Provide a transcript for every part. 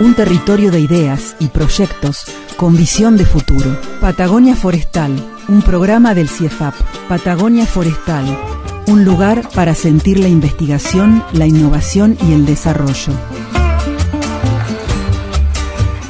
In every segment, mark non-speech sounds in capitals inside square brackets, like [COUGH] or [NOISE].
Un territorio de ideas y proyectos con visión de futuro. Patagonia Forestal, un programa del CIEFAP. Patagonia Forestal, un lugar para sentir la investigación, la innovación y el desarrollo.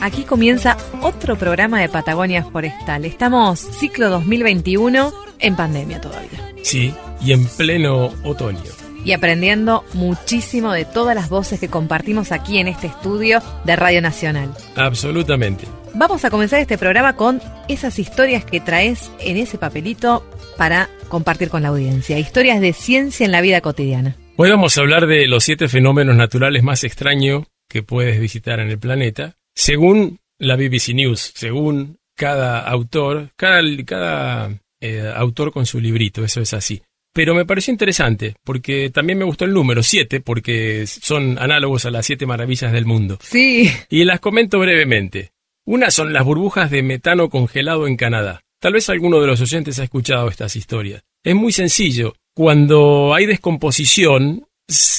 Aquí comienza otro programa de Patagonia Forestal. Estamos ciclo 2021 en pandemia todavía. Sí, y en pleno otoño. Y aprendiendo muchísimo de todas las voces que compartimos aquí en este estudio de Radio Nacional. Absolutamente. Vamos a comenzar este programa con esas historias que traes en ese papelito para compartir con la audiencia. Historias de ciencia en la vida cotidiana. Hoy vamos a hablar de los siete fenómenos naturales más extraños que puedes visitar en el planeta, según la BBC News, según cada autor, cada, cada eh, autor con su librito, eso es así. Pero me pareció interesante, porque también me gustó el número, siete, porque son análogos a las siete maravillas del mundo. Sí. Y las comento brevemente. Una son las burbujas de metano congelado en Canadá. Tal vez alguno de los oyentes ha escuchado estas historias. Es muy sencillo. Cuando hay descomposición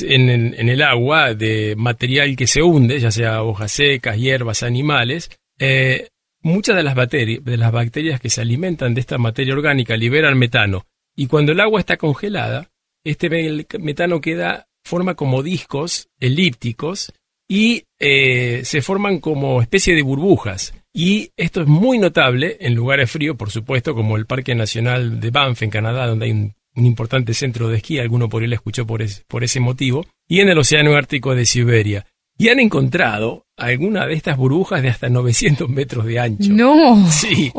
en, en- en el agua de material que se hunde, ya sea hojas secas, hierbas, animales, eh, muchas de las, de las bacterias que se alimentan de esta materia orgánica liberan metano. Y cuando el agua está congelada, este me- metano queda, forma como discos elípticos y eh, se forman como especie de burbujas. Y esto es muy notable en lugares fríos, por supuesto, como el Parque Nacional de Banff en Canadá, donde hay un, un importante centro de esquí, alguno por lo escuchó por, es- por ese motivo, y en el Océano Ártico de Siberia. Y han encontrado alguna de estas burbujas de hasta 900 metros de ancho. No. Sí.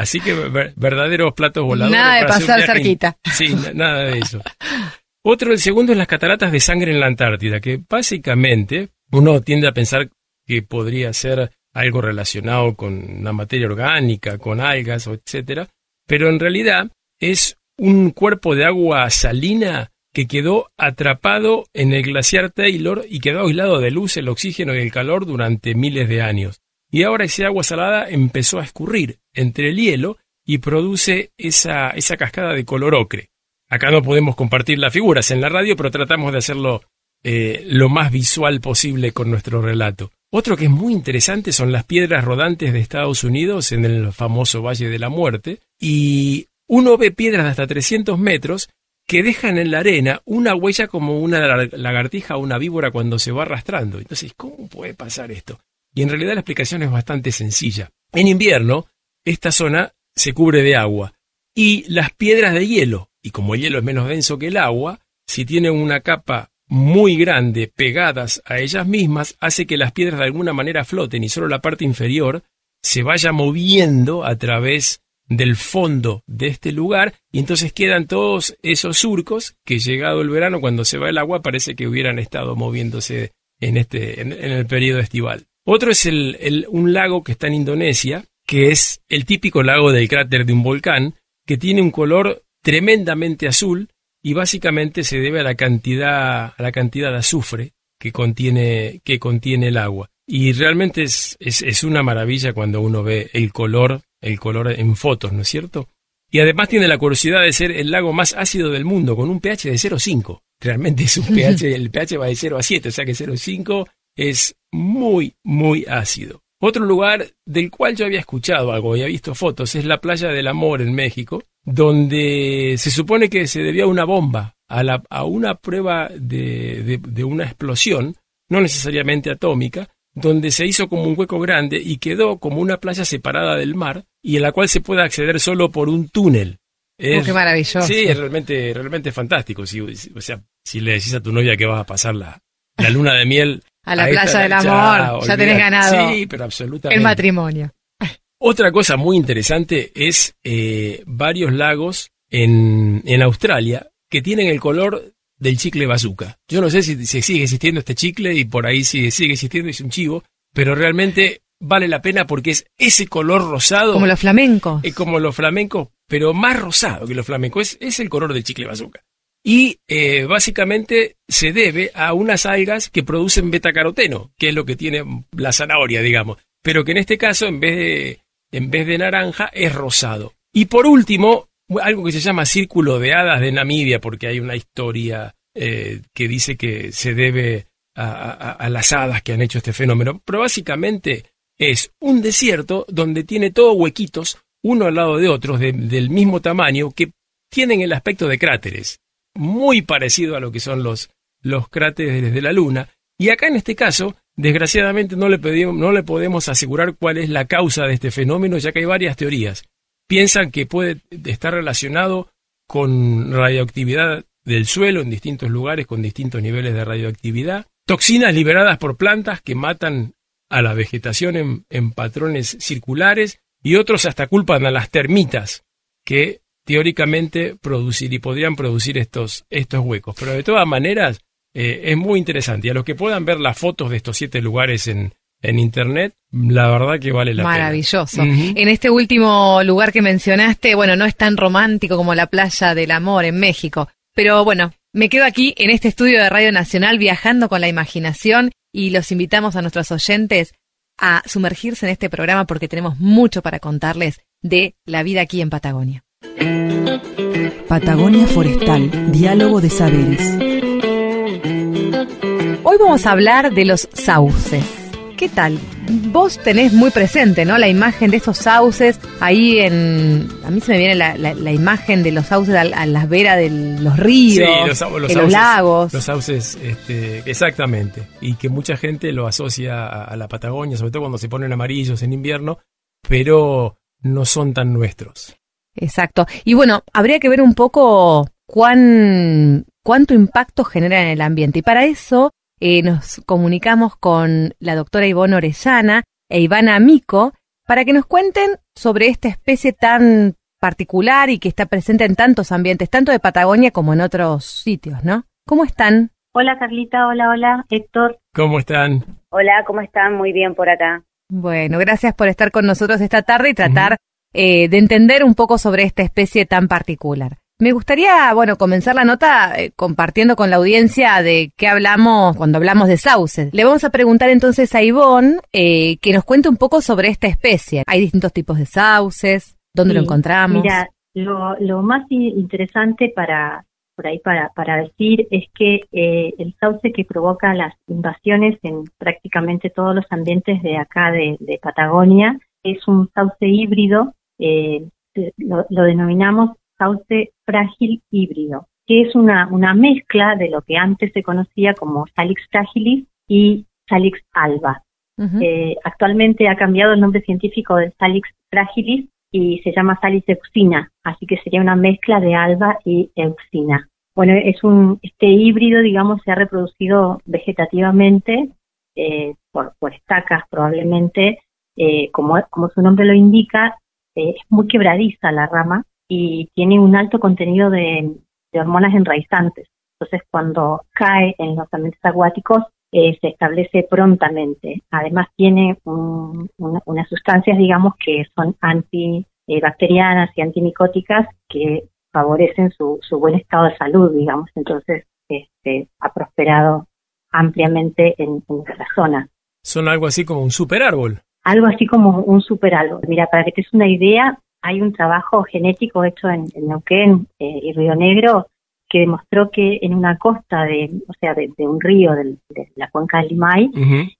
Así que ver- verdaderos platos voladores. Nada de pasar in- cerquita. Sí, na- nada de eso. Otro, el segundo es las cataratas de sangre en la Antártida, que básicamente uno tiende a pensar que podría ser algo relacionado con la materia orgánica, con algas, etcétera, pero en realidad es un cuerpo de agua salina que quedó atrapado en el glaciar Taylor y quedó aislado de luz, el oxígeno y el calor durante miles de años. Y ahora ese agua salada empezó a escurrir entre el hielo y produce esa, esa cascada de color ocre. Acá no podemos compartir las figuras en la radio, pero tratamos de hacerlo eh, lo más visual posible con nuestro relato. Otro que es muy interesante son las piedras rodantes de Estados Unidos en el famoso Valle de la Muerte. Y uno ve piedras de hasta 300 metros que dejan en la arena una huella como una lagartija o una víbora cuando se va arrastrando. Entonces, ¿cómo puede pasar esto? Y en realidad la explicación es bastante sencilla. En invierno, esta zona se cubre de agua y las piedras de hielo, y como el hielo es menos denso que el agua, si tienen una capa muy grande pegadas a ellas mismas, hace que las piedras de alguna manera floten y solo la parte inferior se vaya moviendo a través del fondo de este lugar y entonces quedan todos esos surcos que llegado el verano cuando se va el agua parece que hubieran estado moviéndose en este en, el periodo estival. Otro es el- un lago que está en Indonesia, que es el típico lago del cráter de un volcán, que tiene un color tremendamente azul y básicamente se debe a la cantidad a la cantidad de azufre que contiene que contiene el agua. Y realmente es, es, es una maravilla cuando uno ve el color, el color en fotos, ¿no es cierto? Y además tiene la curiosidad de ser el lago más ácido del mundo, con un pH de 0,5. Realmente es un [LAUGHS] pH, el pH va de 0 a 7, o sea que 0,5 es muy, muy ácido. Otro lugar del cual yo había escuchado algo, había visto fotos, es la playa del Amor en México, donde se supone que se debía a una bomba, a, la, a una prueba de, de, de una explosión, no necesariamente atómica, donde se hizo como un hueco grande y quedó como una playa separada del mar y en la cual se puede acceder solo por un túnel. Oh, qué maravilloso. Sí, es realmente, realmente fantástico. Si, si- o sea, si le decís a tu novia que vas a pasar la, la luna de miel A la ahí playa del amor, ya tenés ganado Sí, pero absolutamente. el matrimonio. Otra cosa muy interesante es eh, varios lagos en, en Australia que tienen el color del chicle bazooka. Yo no sé si, si sigue existiendo este chicle y por ahí sigue, sigue existiendo, es un chivo, pero realmente vale la pena porque es ese color rosado. Como los flamencos. Es como los flamencos, pero más rosado que los flamencos. Es, es el color del chicle bazooka. Y eh, básicamente se debe a unas algas que producen betacaroteno, que es lo que tiene la zanahoria, digamos. Pero que en este caso, en vez de, en vez de naranja, es rosado. Y por último, algo que se llama Círculo de Hadas de Namibia, porque hay una historia eh, que dice que se debe a, a, las hadas que han hecho este fenómeno. Pero básicamente es un desierto donde tiene todos huequitos, uno al lado de otros, del mismo tamaño, que tienen el aspecto de cráteres, muy parecido a lo que son los, los cráteres de la Luna. Y acá en este caso, desgraciadamente no le, pedimos, no le podemos asegurar cuál es la causa de este fenómeno, ya que hay varias teorías. Piensan que puede estar relacionado con radioactividad del suelo en distintos lugares con distintos niveles de radioactividad, toxinas liberadas por plantas que matan a la vegetación en, patrones circulares y otros hasta culpan a las termitas que teóricamente producir y podrían producir estos, estos huecos. Pero de todas maneras eh, es muy interesante. Y a los que puedan ver las fotos de estos siete lugares en, en internet, la verdad que vale la pena. Maravilloso. En este último lugar que mencionaste, bueno, no es tan romántico como la playa del amor en México, pero bueno, me quedo aquí en este estudio de Radio Nacional viajando con la imaginación y los invitamos a nuestros oyentes a sumergirse en este programa porque tenemos mucho para contarles de la vida aquí en Patagonia. Patagonia Forestal, diálogo de saberes. Hoy vamos a hablar de los sauces. ¿Qué tal? Vos tenés muy presente, ¿no? La imagen de esos sauces ahí en... A mí se me viene la, imagen de los sauces a, las veras de los ríos, de los, lagos. Los sauces, este, exactamente. Y que mucha gente lo asocia a, la Patagonia, sobre todo cuando se ponen amarillos en invierno, pero no son tan nuestros. Exacto. Y bueno, habría que ver un poco cuán, cuánto impacto genera en el ambiente. Y para eso eh, nos comunicamos con la doctora Ivonne Orellana e Ivana Amico para que nos cuenten sobre esta especie tan particular y que está presente en tantos ambientes, tanto de Patagonia como en otros sitios, ¿no? ¿Cómo están? Hola Carlita, hola, hola, Héctor. ¿Cómo están? Hola, ¿cómo están? Muy bien por acá. Bueno, gracias por estar con nosotros esta tarde y tratar eh, de entender un poco sobre esta especie tan particular. Me gustaría, bueno, comenzar la nota eh, compartiendo con la audiencia de qué hablamos cuando hablamos de sauces. Le vamos a preguntar entonces a Ivonne eh, que nos cuente un poco sobre esta especie. Hay distintos tipos de sauces, ¿dónde lo encontramos? Mira, lo, más interesante para por ahí para, para decir es que eh, el sauce que provoca las invasiones en prácticamente todos los ambientes de acá de, Patagonia es un sauce híbrido, lo denominamos sauce frágil híbrido, que es una, una mezcla de lo que antes se conocía como Salix fragilis y Salix alba. Eh, actualmente ha cambiado el nombre científico de Salix fragilis y se llama Salix euxina, así que sería una mezcla de alba y euxina. Bueno, es un, este híbrido, digamos, se ha reproducido vegetativamente eh, por, por, estacas probablemente, eh, como, como su nombre lo indica, es muy quebradiza la rama y tiene un alto contenido de, hormonas enraizantes. Entonces, cuando cae en los ambientes acuáticos, eh, se establece prontamente. Además, tiene unas sustancias, digamos, que son antibacterianas y antimicóticas que favorecen su, buen estado de salud, digamos. Entonces, este, ha prosperado ampliamente en, en zona. Son algo así como un super árbol. Algo así como un super árbol. Mira, para que te des una idea, hay un trabajo genético hecho en, Neuquén eh, y Río Negro que demostró que en una costa de, o sea, de, un río de la cuenca del Limay,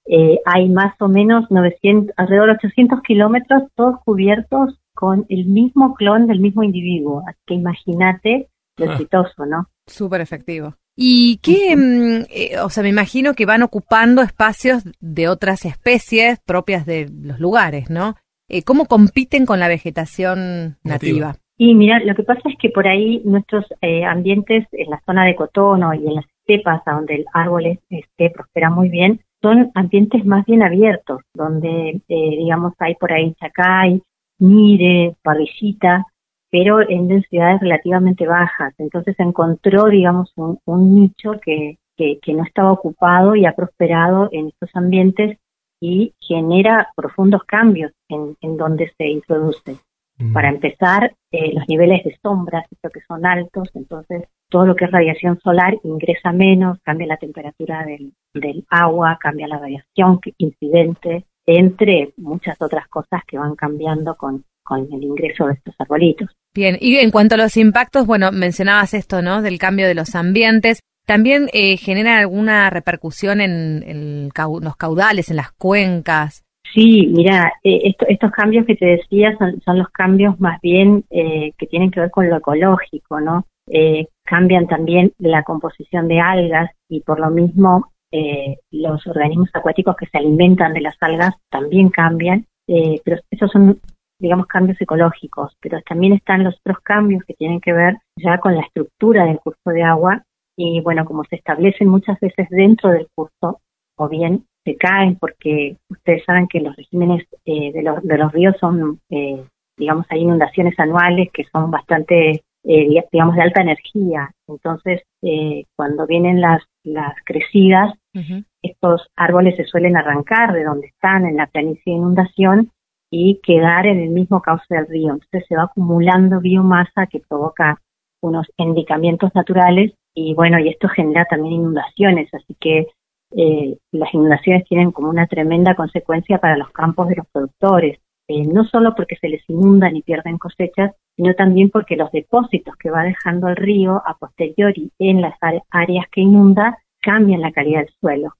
eh, hay más o menos 900, alrededor de 800 kilómetros, todos cubiertos con el mismo clon del mismo individuo. Así que imagínate lo ah. exitoso, ¿no? Súper efectivo. ¿Y qué, mm, eh, o sea, me imagino que van ocupando espacios de otras especies propias de los lugares, ¿no? Eh, ¿Cómo compiten con la vegetación nativa? Y mira, lo que pasa es que por ahí nuestros eh, ambientes en la zona de Cotono y en las estepas, donde el árbol este, prospera muy bien, son ambientes más bien abiertos, donde, eh, digamos, hay por ahí chacay, mire, parrillita, pero en densidades relativamente bajas. Entonces encontró, digamos, un, nicho que, que, no estaba ocupado y ha prosperado en estos ambientes y genera profundos cambios en, en donde se introduce. Mm. Para empezar, eh, los niveles de sombras, esto que son altos, entonces todo lo que es radiación solar ingresa menos, cambia la temperatura del, del agua, cambia la radiación incidente, entre muchas otras cosas que van cambiando con, con el ingreso de estos arbolitos. Bien, y en cuanto a los impactos, bueno, mencionabas esto, ¿no? Del cambio de los ambientes. ¿También eh, genera alguna repercusión en, en los caudales, en las cuencas? Sí, mira, eh, esto- estos cambios que te decía son, son los cambios más bien eh, que tienen que ver con lo ecológico, ¿no? Eh, cambian también la composición de algas y por lo mismo eh, los organismos acuáticos que se alimentan de las algas también cambian, eh, pero esos son, digamos, cambios ecológicos, pero también están los otros cambios que tienen que ver ya con la estructura del curso de agua y bueno, como se establecen muchas veces dentro del curso, o bien se caen porque ustedes saben que los regímenes eh, de, los, de los ríos son, eh, digamos, hay inundaciones anuales que son bastante, eh, digamos, de alta energía. Entonces, eh, cuando vienen las, las crecidas, estos árboles se suelen arrancar de donde están en la planicie de inundación y quedar en el mismo cauce del río. Entonces se va acumulando biomasa que provoca unos endicamientos naturales y bueno, y esto genera también inundaciones, así que eh, las inundaciones tienen como una tremenda consecuencia para los campos de los productores, eh, no solo porque se les inundan y pierden cosechas, sino también porque los depósitos que va dejando el río a posteriori en las áreas que inunda cambian la calidad del suelo.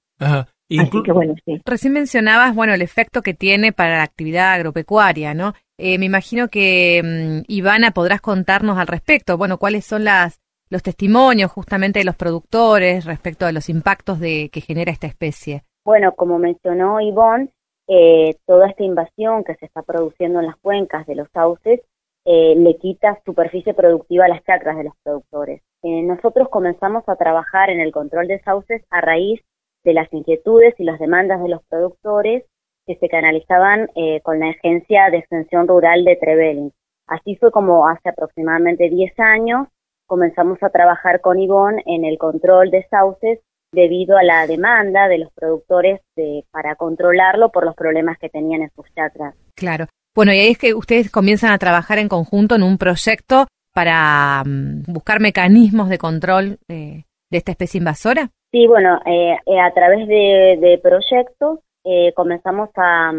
Así que bueno, sí. Recién mencionabas, bueno, el efecto que tiene para la actividad agropecuaria, ¿no? Eh, me imagino que, mm, Ivana, podrás contarnos al respecto, bueno, cuáles son las, los testimonios justamente de los productores respecto a los impactos de, que genera esta especie. Bueno, como mencionó Ivonne, eh, toda esta invasión que se está produciendo en las cuencas de los sauces eh, le quita superficie productiva a las chacras de los productores. Eh, nosotros comenzamos a trabajar en el control de sauces a raíz de las inquietudes y las demandas de los productores que se canalizaban eh, con la Agencia de Extensión Rural de Trevelin. Así fue como hace aproximadamente 10 años comenzamos a trabajar con Ivonne en el control de sauces debido a la demanda de los productores de, para controlarlo por los problemas que tenían en sus chacras. Claro. Bueno, y ahí es que ustedes comienzan a trabajar en conjunto en un proyecto para mm, buscar mecanismos de control eh, de esta especie invasora. Sí, bueno, eh, a través de, proyectos eh, comenzamos a,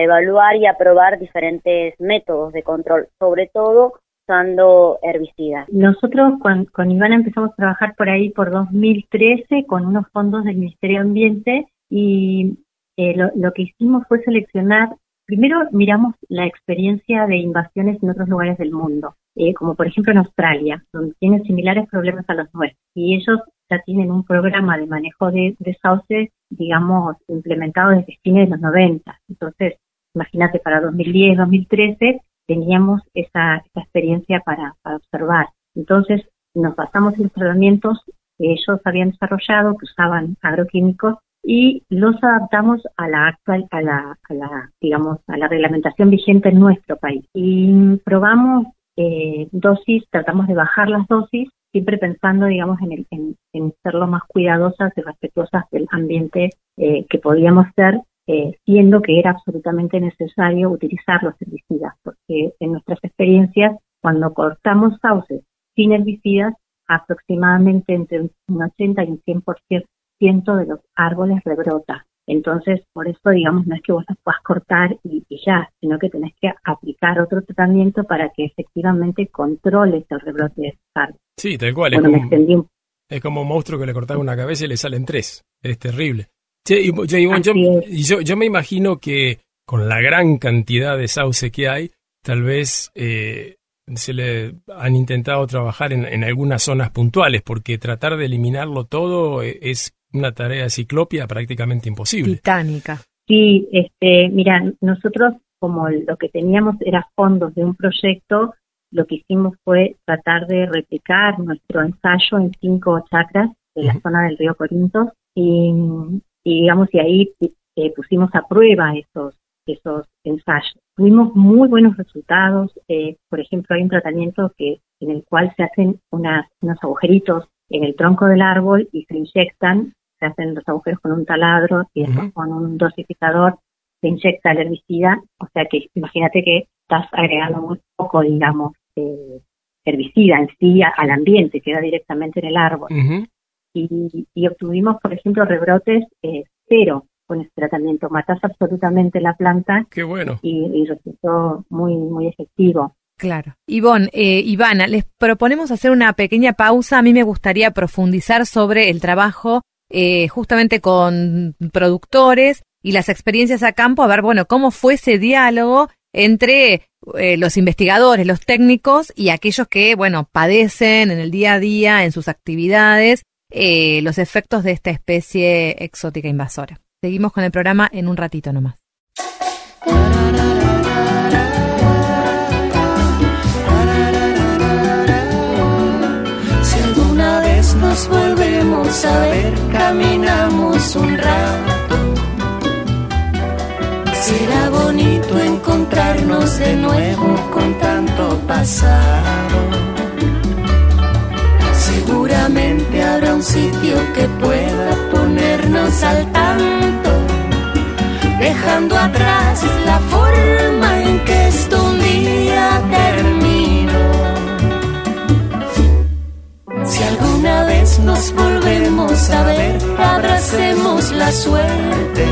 evaluar y a probar diferentes métodos de control, sobre todo usando herbicidas. Nosotros con, con Ivana empezamos a trabajar por ahí por 2013 con unos fondos del Ministerio de Ambiente y eh, lo, lo que hicimos fue seleccionar, primero miramos la experiencia de invasiones en otros lugares del mundo, eh, como por ejemplo en Australia, donde tienen similares problemas a los nuestros y ellos ya tienen un programa de manejo de, de sauces, digamos, implementado desde fines de los 90. Entonces, imagínate, para 2010, 2013 teníamos esa, esa experiencia para, para observar. Entonces, nos basamos en los tratamientos que ellos habían desarrollado, que usaban agroquímicos, y los adaptamos a la actual, a la, a la, digamos, a la reglamentación vigente en nuestro país. Y probamos eh, dosis, tratamos de bajar las dosis, siempre pensando, digamos, en, el, en, ser lo más cuidadosas y respetuosas del ambiente eh, que podíamos ser, eh, siendo que era absolutamente necesario utilizar los herbicidas, porque en nuestras experiencias, cuando cortamos sauces sin herbicidas, aproximadamente entre un 80 y un 100% de los árboles rebrota. Entonces, por eso, digamos, no es que vos las puedas cortar y, y, ya, sino que tenés que aplicar otro tratamiento para que efectivamente controles el rebrote de árboles. Sí, tal cual. Bueno, es, me como, extendí un es como un monstruo que le cortaba una cabeza y le salen tres. Es terrible. Che, y, Ivonne, yo, yo, yo me imagino que con la gran cantidad de sauce que hay, tal vez eh, se le han intentado trabajar en, en algunas zonas puntuales, porque tratar de eliminarlo todo eh, es una tarea ciclopia prácticamente imposible. Titánica. Sí, este, mira, nosotros como lo que teníamos era fondos de un proyecto, lo que hicimos fue tratar de replicar nuestro ensayo en cinco chacras de la zona del río Corinto y, y digamos, y ahí eh, pusimos a prueba esos, esos ensayos. Tuvimos muy buenos resultados, eh, por ejemplo, hay un tratamiento que en el cual se hacen unas, unos agujeritos en el tronco del árbol y se inyectan se hacen los agujeros con un taladro y después con un dosificador se inyecta el herbicida, o sea que imagínate que estás agregando muy poco, digamos, eh, herbicida en sí al ambiente, queda directamente en el árbol. Y, y obtuvimos, por ejemplo, rebrotes eh, cero con este tratamiento. Matás absolutamente la planta Qué bueno. y, y resultó muy, muy efectivo. Claro. Ivonne, eh, Ivana, les proponemos hacer una pequeña pausa. A mí me gustaría profundizar sobre el trabajo eh, justamente con productores y las experiencias a campo, a ver, bueno, cómo fue ese diálogo entre eh, los investigadores, los técnicos y aquellos que, bueno, padecen en el día a día, en sus actividades, eh, los efectos de esta especie exótica invasora. Seguimos con el programa en un ratito nomás. Nos volvemos a ver, caminamos un rato. Será bonito encontrarnos de nuevo con tanto pasado. Seguramente habrá un sitio que pueda ponernos al tanto, dejando atrás la forma volvemos a ver, abracemos la suerte.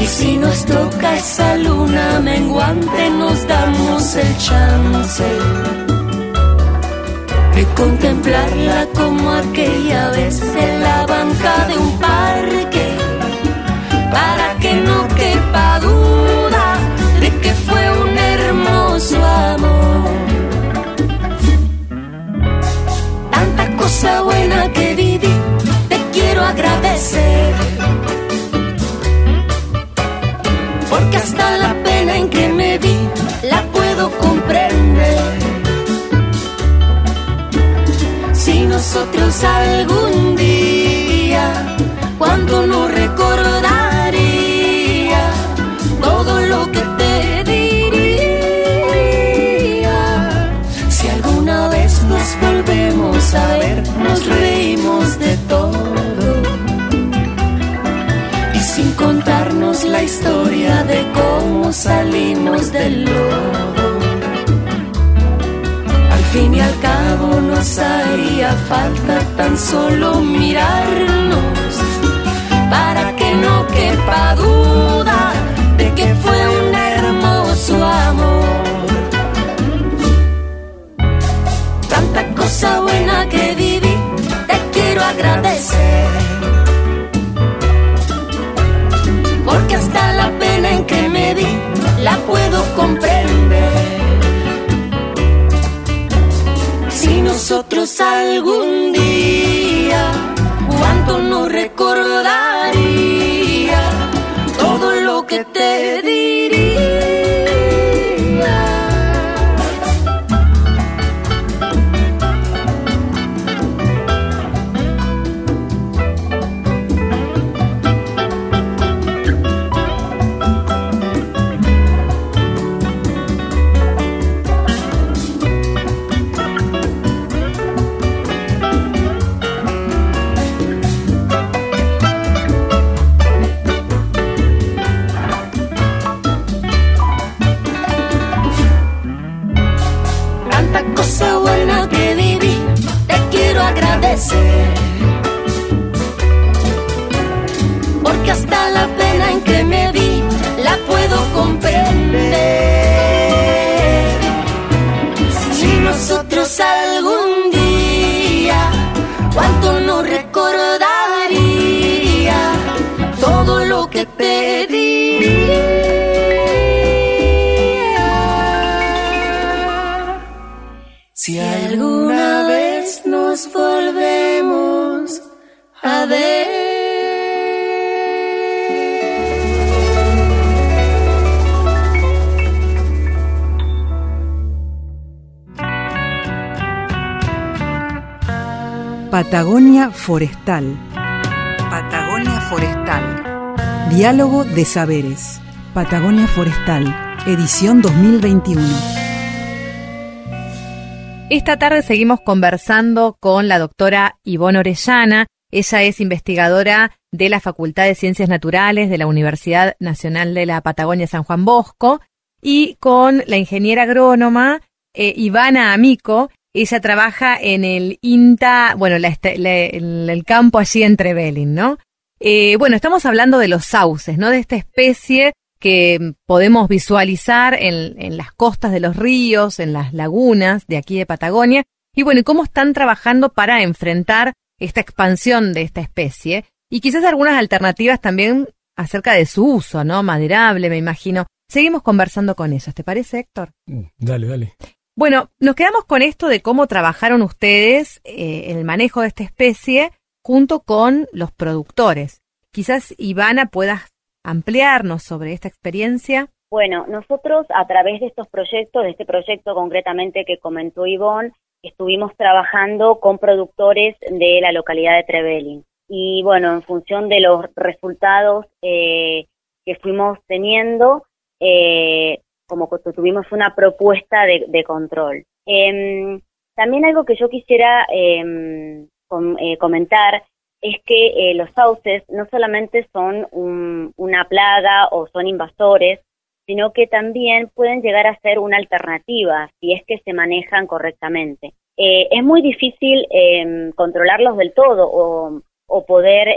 Y si nos toca esa luna menguante, nos damos el chance de contemplarla como aquella vez en la banca de un parque, buena que viví, te quiero agradecer. Porque hasta la pena en que me vi, la puedo comprender. Si nosotros algún día, cuando no recordaría nos reímos de todo. Y sin contarnos la historia de cómo salimos del lodo. Al fin y al cabo nos haría falta tan solo mirarnos para que no quepa duda cosa buena que viví, te quiero agradecer. Porque hasta la pena en que me vi, la puedo comprender. Si nosotros algún día, cuánto no recordaría Patagonia Forestal. Patagonia Forestal. Diálogo de Saberes. Patagonia Forestal. Edición 2021. Esta tarde seguimos conversando con la doctora Ivonne Orellana. Ella es investigadora de la Facultad de Ciencias Naturales de la Universidad Nacional de la Patagonia San Juan Bosco y con la ingeniera agrónoma eh, Ivana Amico. Ella trabaja en el INTA, bueno, la, este, el, campo allí en Trevelin, ¿no? Eh, bueno, estamos hablando de los sauces, ¿no? De esta especie que podemos visualizar en, las costas de los ríos, en las lagunas de aquí de Patagonia. Y bueno, ¿cómo están trabajando para enfrentar esta expansión de esta especie? Y quizás algunas alternativas también acerca de su uso, ¿no? Maderable, me imagino. Seguimos conversando con ellos, ¿te parece, Héctor? Dale, dale. Bueno, nos quedamos con esto de cómo trabajaron ustedes eh, el manejo de esta especie junto con los productores. Quizás Ivana puedas ampliarnos sobre esta experiencia. Bueno, nosotros a través de estos proyectos, de este proyecto concretamente que comentó Ivonne, estuvimos trabajando con productores de la localidad de Trevelin. Y bueno, en función de los resultados eh, que fuimos teniendo, eh, como que tuvimos una propuesta de, control. Eh, también algo que yo quisiera em, eh, comentar es que eh, los sauces no solamente son un, una plaga o son invasores, sino que también pueden llegar a ser una alternativa si es que se manejan correctamente. Eh, es muy difícil em, controlarlos del todo o, o poder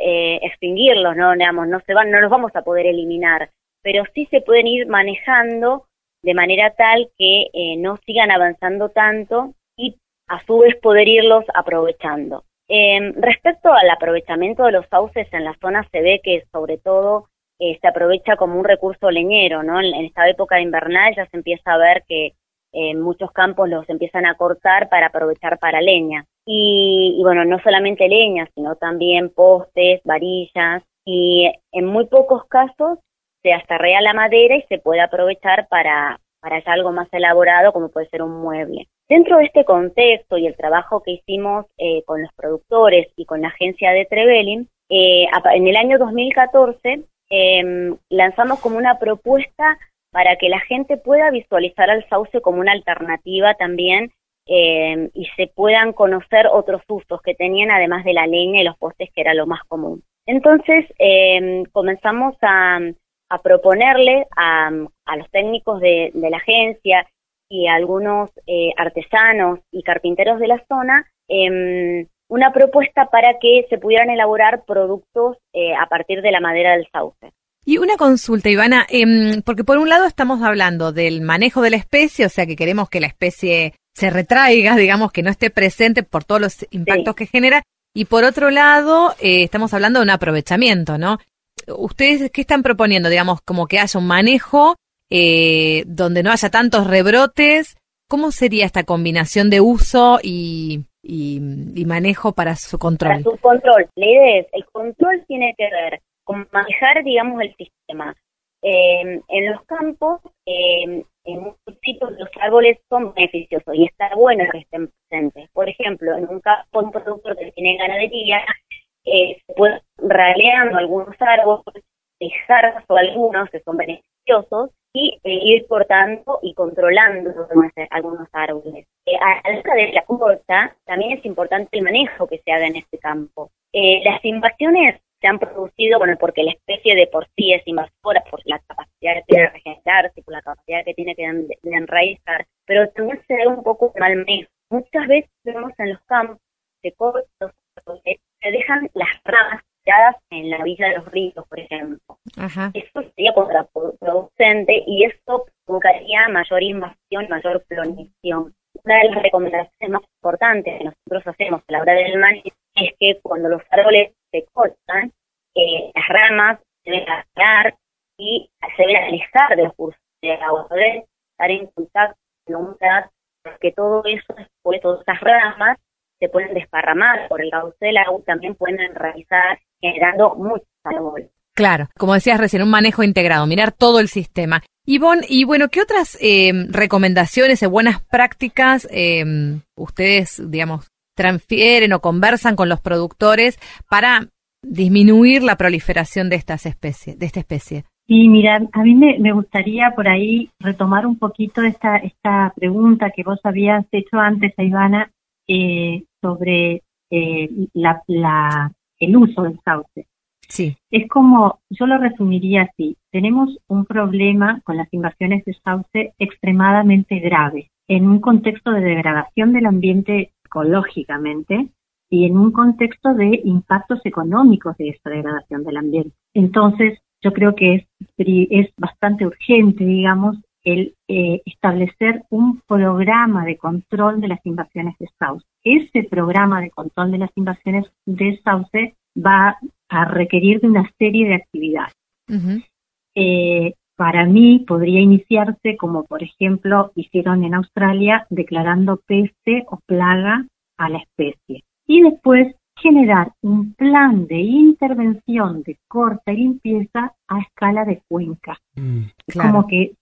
extinguirlos, no, digamos, no se van, no los vamos a poder eliminar, pero sí se pueden ir manejando de manera tal que eh, no sigan avanzando tanto y a su vez poder irlos aprovechando. Eh, respecto al aprovechamiento de los sauces en la zona se ve que sobre todo eh, se aprovecha como un recurso leñero, ¿no? En, en, esta época invernal ya se empieza a ver que en muchos campos los empiezan a cortar para aprovechar para leña. Y, y bueno, no solamente leña, sino también postes, varillas y en muy pocos casos se astarrea la madera y se puede aprovechar para, para algo más elaborado como puede ser un mueble. Dentro de este contexto y el trabajo que hicimos eh, con los productores y con la agencia de Trevelin, eh, en el año 2014 eh, lanzamos como una propuesta para que la gente pueda visualizar al sauce como una alternativa también eh, y se puedan conocer otros usos que tenían además de la leña y los postes que era lo más común. Entonces eh, comenzamos a, a proponerle a, a los técnicos de, de, la agencia y a algunos eh, artesanos y carpinteros de la zona eh, una propuesta para que se pudieran elaborar productos eh, a partir de la madera del sauce. Y una consulta, Ivana, eh, porque por un lado estamos hablando del manejo de la especie, o sea que queremos que la especie se retraiga, [LAUGHS] digamos, que no esté presente por todos los impactos sí. que genera, y por otro lado eh, estamos hablando de un aprovechamiento, ¿no? ¿Ustedes qué están proponiendo? Digamos, como que haya un manejo eh, donde no haya tantos rebrotes. ¿Cómo sería esta combinación de uso y, y, manejo para su control? Para su control. La idea es, el control tiene que ver con manejar, digamos, el sistema. Eh, en los campos, eh, en muchos sitios los árboles son beneficiosos y está bueno que estén presentes. Por ejemplo, en un un productor que tiene ganadería, eh, se pueden raleando algunos árboles, dejar o algunos que son beneficiosos y eh, ir cortando y controlando algunos árboles. Eh, a la de la corta, también es importante el manejo que se haga en este campo. Eh, las invasiones se han producido, bueno, porque la especie de por sí es invasora, por la capacidad que tiene de regenerarse, por la capacidad que tiene de, de enraizar, pero también se da un poco mal manejo. Muchas veces vemos en los campos de cortos se dejan las ramas en la villa de los ríos, por ejemplo. Ajá. Eso sería contraproducente y eso provocaría mayor invasión, mayor clonización. Una de las recomendaciones más importantes que nosotros hacemos a la hora del manejo es que cuando los árboles se cortan, eh, las ramas se deben apagar y se deben alejar de los cursos de agua, deben estar en contacto con la humedad, porque todo eso, después, todas esas ramas se pueden desparramar por el cauce del agua, también pueden realizar generando muchos árboles. Claro, como decías recién, un manejo integrado, mirar todo el sistema. Ivonne, y bueno, ¿qué otras eh, recomendaciones o buenas prácticas eh, ustedes, digamos, transfieren o conversan con los productores para disminuir la proliferación de estas especies, de esta especie? Sí, mira, a mí me, me, gustaría por ahí retomar un poquito esta, esta pregunta que vos habías hecho antes a Ivana eh, sobre eh, la, la, el uso del sauce. Sí. Es como, yo lo resumiría así, tenemos un problema con las invasiones de sauce extremadamente grave, en un contexto de degradación del ambiente ecológicamente y en un contexto de impactos económicos de esta degradación del ambiente. Entonces, yo creo que es, es bastante urgente, digamos, el eh, establecer un programa de control de las invasiones de sauce. Ese programa de control de las invasiones de sauce va a requerir de una serie de actividades. eh, para mí podría iniciarse como por ejemplo hicieron en Australia declarando peste o plaga a la especie y después generar un plan de intervención de corta y limpieza a escala de cuenca. Mm, Claro. Como que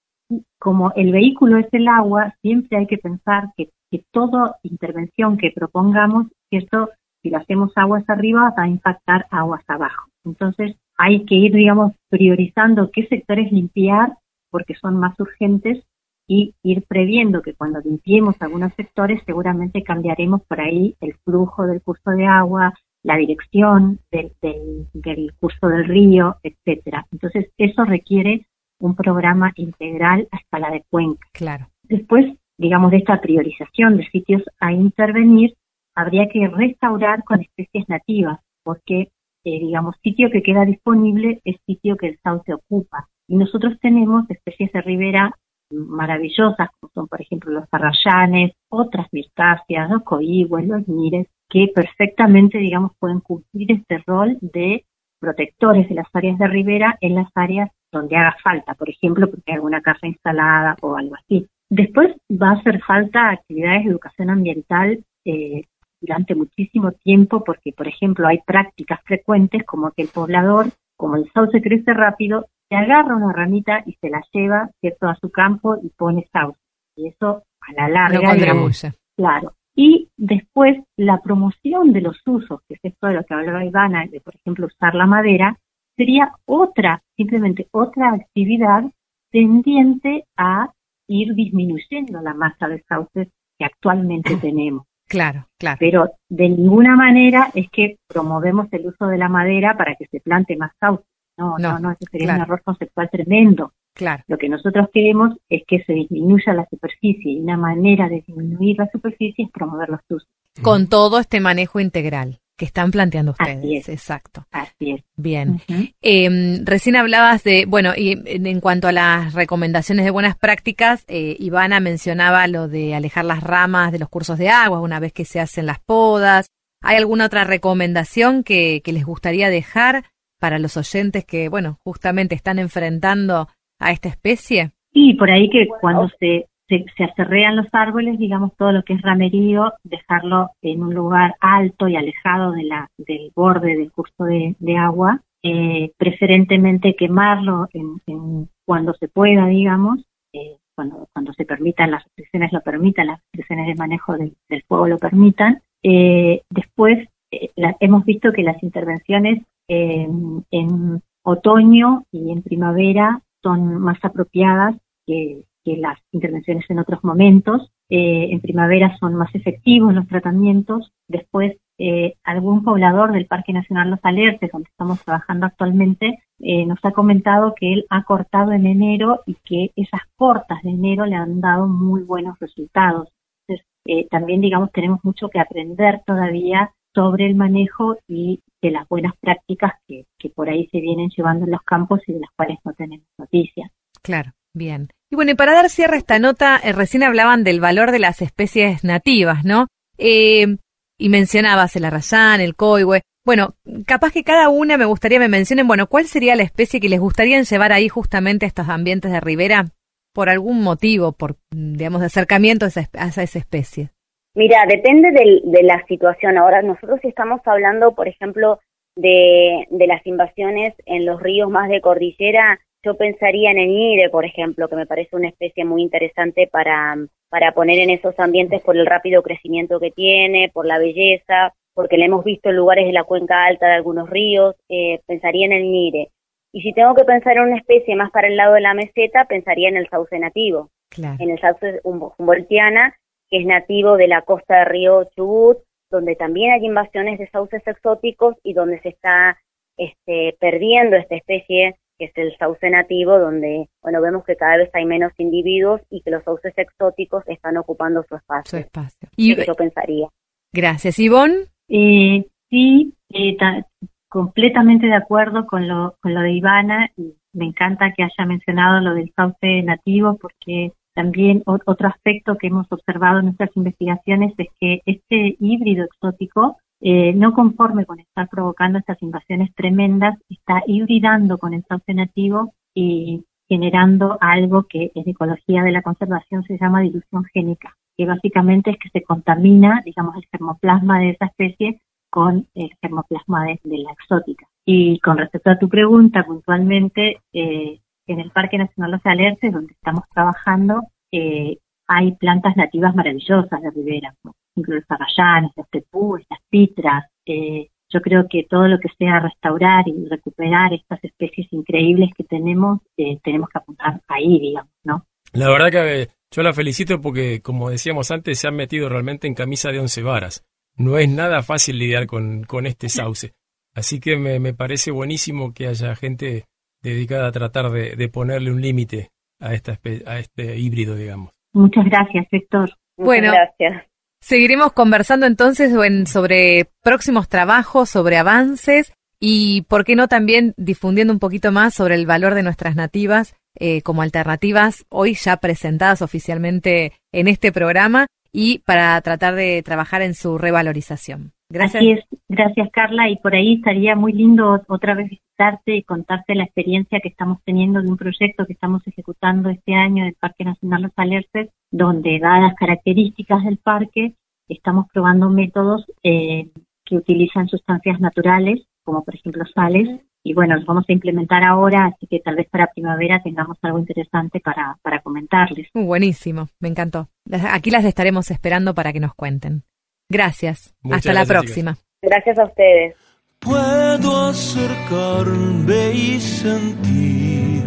como el vehículo es el agua, siempre hay que pensar que, que toda intervención que propongamos, si lo hacemos aguas arriba va a impactar aguas abajo. Entonces hay que ir, digamos, priorizando qué sectores limpiar porque son más urgentes y ir previendo que cuando limpiemos algunos sectores seguramente cambiaremos por ahí el flujo del curso de agua, la dirección del, del, del curso del río, etcétera. Entonces eso requiere un programa integral a escala de cuenca. Claro. Después, digamos, de esta priorización de sitios a intervenir, habría que restaurar con especies nativas, porque, eh, digamos, sitio que queda disponible es sitio que el sauce ocupa. Y nosotros tenemos especies de ribera maravillosas, como son, por ejemplo, los arrayanes, otras mirtáceas, los coigües, los mires, que perfectamente, digamos, pueden cumplir este rol de protectores de las áreas de ribera en las áreas donde haga falta, por ejemplo, porque hay alguna casa instalada o algo así. Después va a hacer falta actividades de educación ambiental eh, durante muchísimo tiempo porque, por ejemplo, hay prácticas frecuentes como que el poblador, como el sauce crece rápido, se agarra una ramita y se la lleva, ¿cierto?, a su campo y pone sauce. Y eso a la larga, contribuye. Claro. Y después la promoción de los usos, que es esto de lo que hablaba Ivana, de por ejemplo usar la madera, sería otra, simplemente otra actividad tendiente a ir disminuyendo la masa de sauces que actualmente tenemos. Claro, claro. Pero de ninguna manera es que promovemos el uso de la madera para que se plante más sauce. No, No, no, no, eso sería claro. un error conceptual tremendo. Claro. Lo que nosotros queremos es que se disminuya la superficie y una manera de disminuir la superficie es promover los usos. Con todo este manejo integral que están planteando Así ustedes. es. Exacto. Así es. Bien. Eh, recién hablabas de, bueno, y en en cuanto a las recomendaciones de buenas prácticas, eh, Ivana mencionaba lo de alejar las ramas de los cursos de agua una vez que se hacen las podas. ¿Hay alguna otra recomendación que, que les gustaría dejar para los oyentes que, bueno, justamente están enfrentando a esta especie? Y por ahí que cuando se, se, se acerrean los árboles, digamos, todo lo que es ramerío, dejarlo en un lugar alto y alejado de la, del borde del curso de, agua, eh, preferentemente quemarlo en, cuando se pueda, digamos, eh, cuando, cuando se permitan, las restricciones lo permitan, las restricciones de manejo del, fuego lo permitan. Eh, después, eh, la- hemos visto que las intervenciones en, en otoño y en primavera son más apropiadas que, que las intervenciones en otros momentos. Eh, en primavera son más efectivos los tratamientos. Después, eh, algún poblador del Parque Nacional Los Alerces, donde estamos trabajando actualmente, eh, nos ha comentado que él ha cortado en enero y que esas cortas de enero le han dado muy buenos resultados. Entonces, eh, también, digamos, tenemos mucho que aprender todavía sobre el manejo y de las buenas prácticas que, que por ahí se vienen llevando en los campos y de las cuales no tenemos noticias. Claro, bien. Y bueno, y para dar cierre a esta nota, eh, recién hablaban del valor de las especies nativas, ¿no? Eh, y mencionabas el arrayán, el coihue. Bueno, capaz que cada una me gustaría me mencionen, bueno, ¿cuál sería la especie que les gustaría llevar ahí justamente a estos ambientes de ribera por algún motivo, por, digamos, de acercamiento a esa, a esa especie? Mira, depende del- de la situación. Ahora, nosotros estamos hablando, por ejemplo, de las invasiones en los ríos más de cordillera. Yo pensaría en el ñire, por ejemplo, que me parece una especie muy interesante para, para poner en esos ambientes por el rápido crecimiento que tiene, por la belleza, porque la hemos visto en lugares de la cuenca alta de algunos ríos. Eh, pensaría en el ñire. Y si tengo que pensar en una especie más para el lado de la meseta, pensaría en el sauce nativo Claro. en el sauce hum- humboldtiana, que es nativo de la costa del río Chubut, donde también hay invasiones de sauces exóticos y donde se está este, perdiendo esta especie que es el sauce nativo, donde bueno vemos que cada vez hay menos individuos y que los sauces exóticos están ocupando su espacio. Su espacio. Y Y, yo pensaría. gracias, Ivonne. Eh, sí, eh, ta- completamente de acuerdo con lo, con lo de Ivana y me encanta que haya mencionado lo del sauce nativo porque también otro aspecto que hemos observado en nuestras investigaciones es que este híbrido exótico, eh, no conforme con estar provocando estas invasiones tremendas, está hibridando con el sauce nativo y generando algo que en ecología de la conservación se llama dilución génica, que básicamente es que se contamina, digamos, el germoplasma de esa especie con el germoplasma de, la exótica. Y con respecto a tu pregunta, puntualmente, eh, en el Parque Nacional Los Alerces, donde estamos trabajando, eh, hay plantas nativas maravillosas de ribera, ejemplo, los agallanes, los tepúes, las pitras. eh, yo creo que todo lo que sea restaurar y recuperar estas especies increíbles que tenemos, eh, tenemos que apuntar ahí, digamos, ¿no? La verdad que eh, yo la felicito porque, como decíamos antes, se han metido realmente en camisa de once varas. No es nada fácil lidiar con, con este sauce. Así que me, me parece buenísimo que haya gente dedicada a tratar de, de ponerle un límite a, esta espe- a este híbrido, digamos. Muchas gracias, Héctor. Muchas Bueno. gracias. Seguiremos conversando entonces en- sobre próximos trabajos, sobre avances y, ¿por qué no también difundiendo un poquito más sobre el valor de nuestras nativas eh, como alternativas hoy ya presentadas oficialmente en este programa y para tratar de trabajar en su revalorización? Gracias. Así es, gracias Carla, y por ahí estaría muy lindo otra vez visitarte y contarte la experiencia que estamos teniendo de un proyecto que estamos ejecutando este año del Parque Nacional Los Alerces, donde dadas las características del parque, estamos probando métodos eh, que utilizan sustancias naturales, como por ejemplo sales, y bueno, los vamos a implementar ahora, así que tal vez para primavera tengamos algo interesante para, para comentarles. Buenísimo, me encantó. Aquí las estaremos esperando para que nos cuenten. Gracias. Muchas Hasta la gracias, próxima. Gracias a ustedes. Puedo acercarme y sentir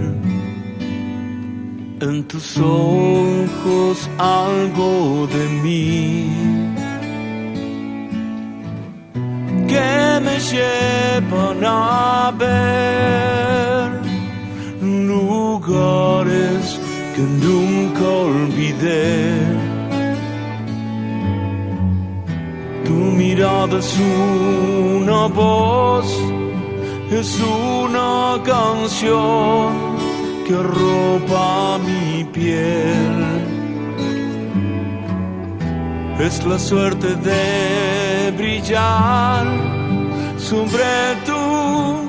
en tus ojos algo de mí que me llevan a ver lugares que nunca olvidé. Es una voz, es una canción que roba mi piel. Es la suerte de brillar sobre tu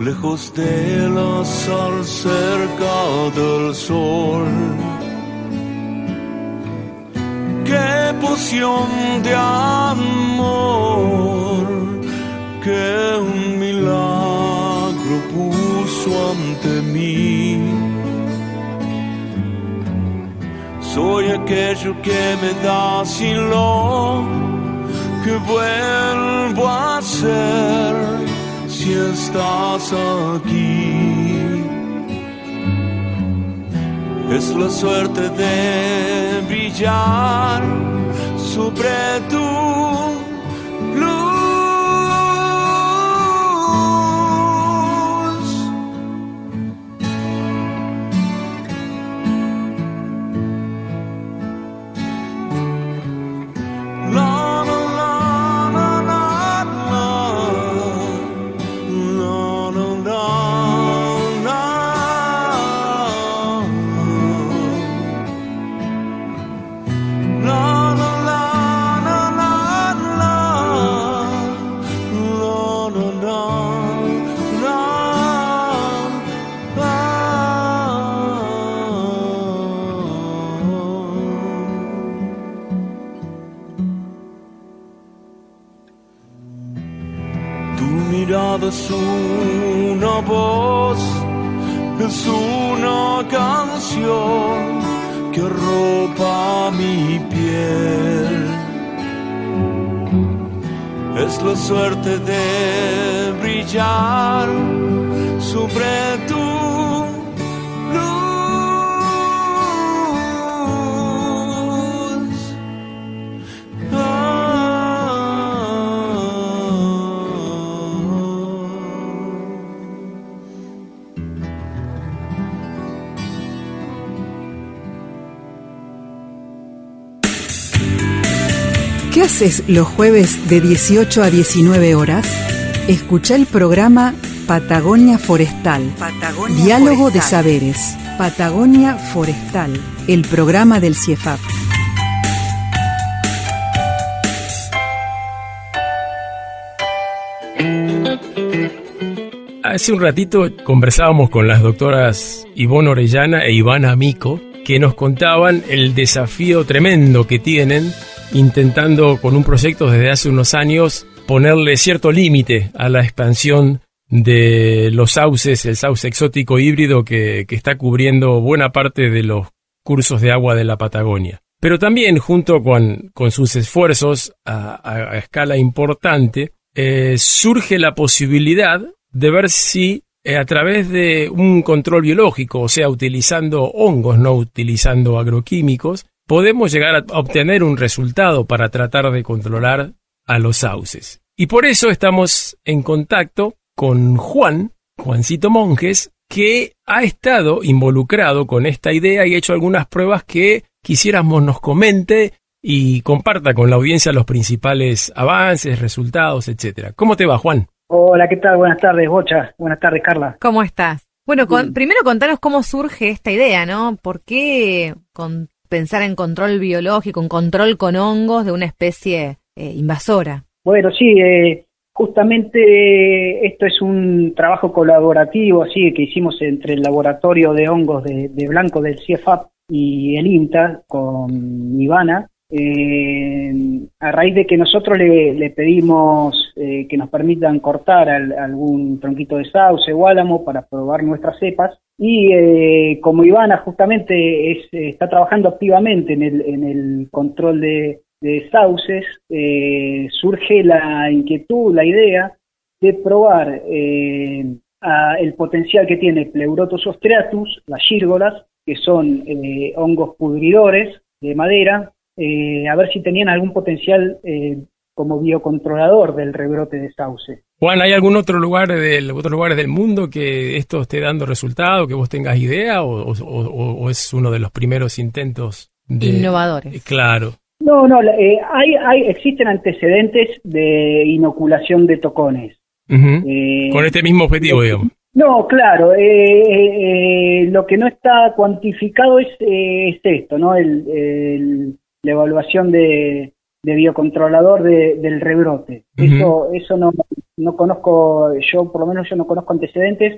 Lejos de la sal, cerca del sol. Qué poción de amor que un milagro puso ante mí. Soy aquello que me da sin lo que vuelvo a ser si estás aquí. Es la suerte de brillar sobre tu ¿Qué haces los jueves de 18 a 19 horas? Escucha el programa Patagonia Forestal. Diálogo de saberes. Patagonia Forestal, el programa del CIEFAP. Hace un ratito conversábamos con las doctoras Ivonne Orellana e Ivana Amico, que nos contaban el desafío tremendo que tienen intentando con un proyecto desde hace unos años ponerle cierto límite a la expansión de los sauces, el sauce exótico híbrido que, está cubriendo buena parte de los cursos de agua de la Patagonia. Pero también junto con, sus esfuerzos a escala importante, eh, surge la posibilidad de ver si eh, a través de un control biológico, o sea, utilizando hongos, no utilizando agroquímicos, podemos llegar a obtener un resultado para tratar de controlar a los sauces. Y por eso estamos en contacto con Juan, Juancito Monjes, que ha estado involucrado con esta idea y ha hecho algunas pruebas que quisiéramos nos comente y comparta con la audiencia los principales avances, resultados, etcétera. ¿Cómo te va, Juan? Hola, ¿qué tal? Buenas tardes, Bocha. Buenas tardes, Carla. ¿Cómo estás? Bueno, con- primero contanos cómo surge esta idea, ¿no? ¿Por qué con pensar en control biológico, en control con hongos de una especie eh, invasora? Bueno, sí, eh, justamente esto es un trabajo colaborativo así que hicimos entre el laboratorio de hongos de, de Blanco del CIEFAP y el INTA con Ivana. A raíz de que nosotros le, pedimos eh, que nos permitan cortar al- algún tronquito de sauce o álamo para probar nuestras cepas. Y eh, como Ivana justamente es, está trabajando activamente en el, control de, de sauces, eh, surge la inquietud, la idea de probar a- el potencial que tiene Pleurotus ostratus, las gírgolas, que son hongos pudridores de madera, eh, a ver si tenían algún potencial eh, como biocontrolador del rebrote de sauce. Juan, ¿hay algún otro lugar del otros lugares del mundo que esto esté dando resultado, que vos tengas idea, o, o- o- o es uno de los primeros intentos de Innovadores. Eh, Claro. No, no, eh, hay, hay, existen antecedentes de inoculación de tocones. Eh, Con este mismo objetivo, digamos. No, claro, eh, eh, eh, lo que no está cuantificado es, eh, es esto, ¿no? El, el- la evaluación de, de biocontrolador de- del rebrote. Eso, eso no, no conozco, yo por lo menos yo no conozco antecedentes.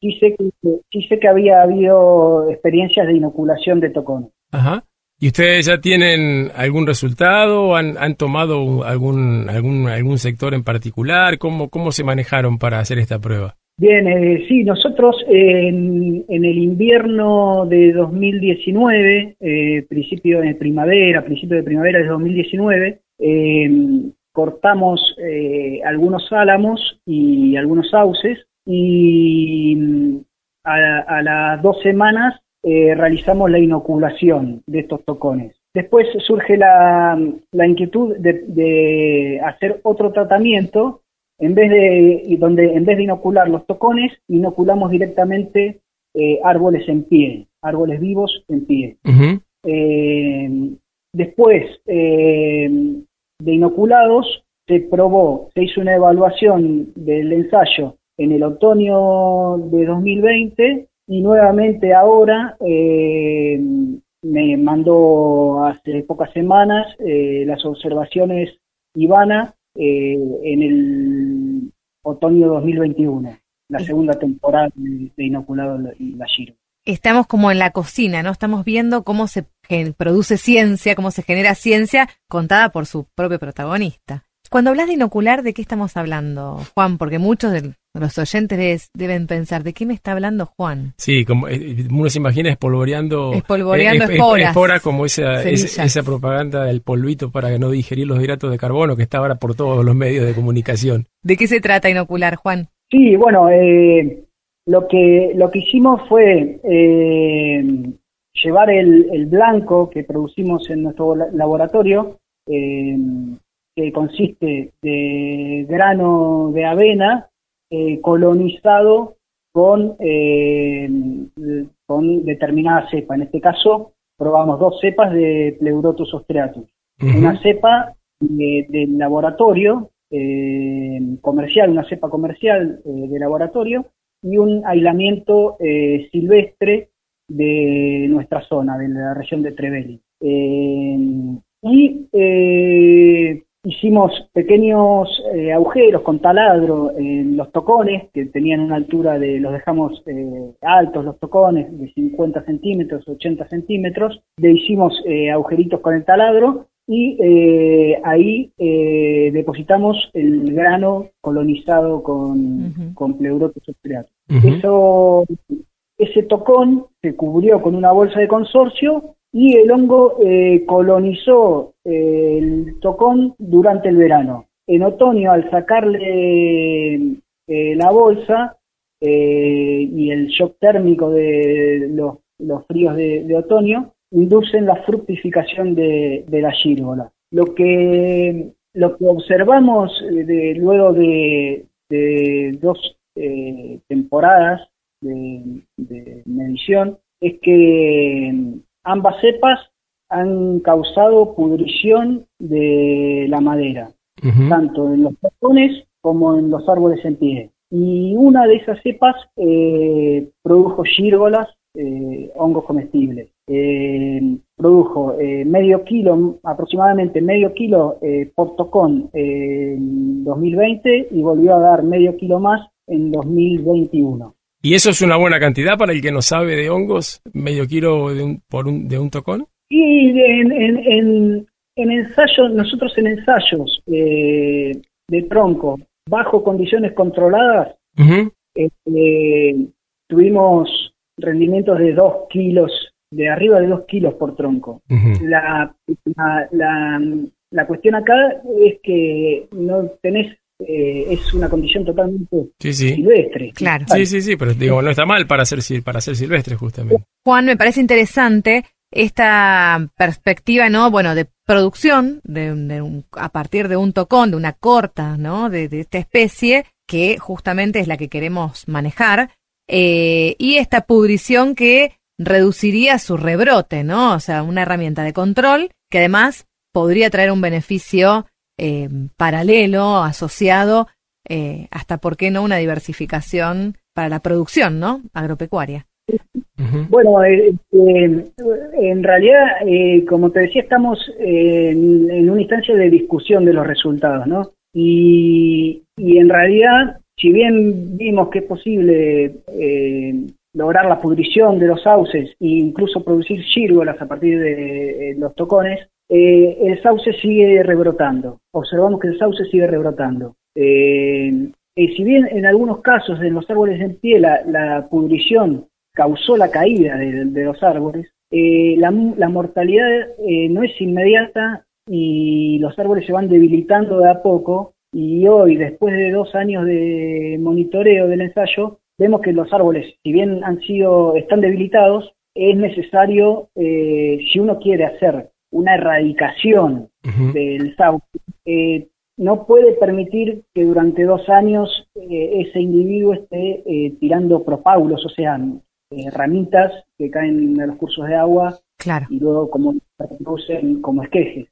Sí sé que, sí sé que había habido experiencias de inoculación de tocones. Ajá. ¿Y ustedes ya tienen algún resultado? ¿Han, han tomado algún, algún, algún sector en particular? ¿Cómo, ¿Cómo se manejaron para hacer esta prueba? Bien, eh, sí, nosotros en, en el invierno de 2019, eh, principio de primavera, principio de primavera de 2019, eh, cortamos algunos álamos y algunos sauces y mm, a, a las dos semanas eh, realizamos la inoculación de estos tocones. Después surge la, la inquietud de, de hacer otro tratamiento en vez de donde en vez de inocular los tocones inoculamos directamente eh, árboles en pie árboles vivos en pie. Eh, después eh, de inoculados se probó se hizo una evaluación del ensayo en el otoño de 2020 y nuevamente ahora me mandó hace pocas semanas las observaciones Ivana en el otoño 2021, la segunda temporada de, de Inoculado la, la Giro. Estamos como en la cocina, ¿no? Estamos viendo cómo se produce ciencia, cómo se genera ciencia contada por su propio protagonista. Cuando hablas de inocular, ¿de qué estamos hablando, Juan? Porque muchos del- Los oyentes deben pensar, ¿de qué me está hablando Juan? Sí, como eh, uno se imagina espolvoreando, espolvoreando eh, esporas, esporas como esa, esa, esa, propaganda del polvito para no digerir los hidratos de carbono que está ahora por todos los medios de comunicación. ¿De qué se trata inocular, Juan? Sí, bueno, eh, lo que lo que hicimos fue eh, llevar el, el, blanco que producimos en nuestro laboratorio, eh, que consiste de grano de avena eh, colonizado con, eh, con determinada cepa. En este caso, probamos dos cepas de Pleurotus ostreatus. Una cepa del laboratorio eh, comercial, una cepa comercial de laboratorio, y un aislamiento silvestre de nuestra zona, de la región de Trevelin. y Hicimos pequeños eh, agujeros con taladro en los tocones, que tenían una altura de, los dejamos eh, altos los tocones, de 50 centímetros, 80 centímetros. Le hicimos eh, agujeritos con el taladro y ahí depositamos el grano colonizado con, con pleurotus Eso, ese tocón se cubrió con una bolsa de consorcio y el hongo eh, colonizó eh, el tocón durante el verano. En otoño, al sacarle eh, la bolsa y el shock térmico de los, fríos de, otoño, inducen la fructificación de, la gírgola. Lo que, lo que observamos de, luego de, dos temporadas de medición es que ambas cepas han causado pudrición de la madera, tanto en los tocones como en los árboles en pie. Y una de esas cepas eh, produjo gírgolas, eh, hongos comestibles. Eh, produjo medio kilo, aproximadamente medio kilo por tocón en 2020 y volvió a dar medio kilo más en 2021. ¿Y eso es una buena cantidad para el que no sabe de hongos? ¿Medio kilo de un, por un, de un tocón? Y en, en, en, ensayos, nosotros en ensayos eh, de tronco, bajo condiciones controladas, este, tuvimos rendimientos de 2 kilos, de arriba de 2 kilos por tronco. la, la, la cuestión acá es que no tenés eh, es una condición totalmente silvestre. Claro. Sí, sí, sí, pero digo, no está mal para ser, para ser silvestre, justamente. Juan, me parece interesante esta perspectiva, ¿no? Bueno, de producción de, a partir de un tocón, de una corta, ¿no? De, esta especie que justamente es la que queremos manejar eh, y esta pudrición que reduciría su rebrote, ¿no? O sea, una herramienta de control que además podría traer un beneficio eh, paralelo, asociado, eh, hasta, ¿por qué no?, una diversificación para la producción, ¿no?, agropecuaria. Bueno, eh, en realidad, como te decía, estamos en, una instancia de discusión de los resultados, ¿no? Y, y en realidad, si bien vimos que es posible lograr la pudrición de los sauces e incluso producir gírgolas a partir de los tocones, eh, el sauce sigue rebrotando. Observamos que el sauce sigue rebrotando. Eh, si bien en algunos casos en los árboles en pie la, pudrición causó la caída de, los árboles, eh, la, mortalidad no es inmediata y los árboles se van debilitando de a poco y hoy, después de dos años de monitoreo del ensayo, vemos que los árboles, si bien han sido, están debilitados, es necesario, si uno quiere hacer una erradicación del sauce, eh, no puede permitir que durante dos años eh, ese individuo esté eh, tirando propáulos, o sea, ramitas que caen en los cursos de agua y luego como producen como esquejes.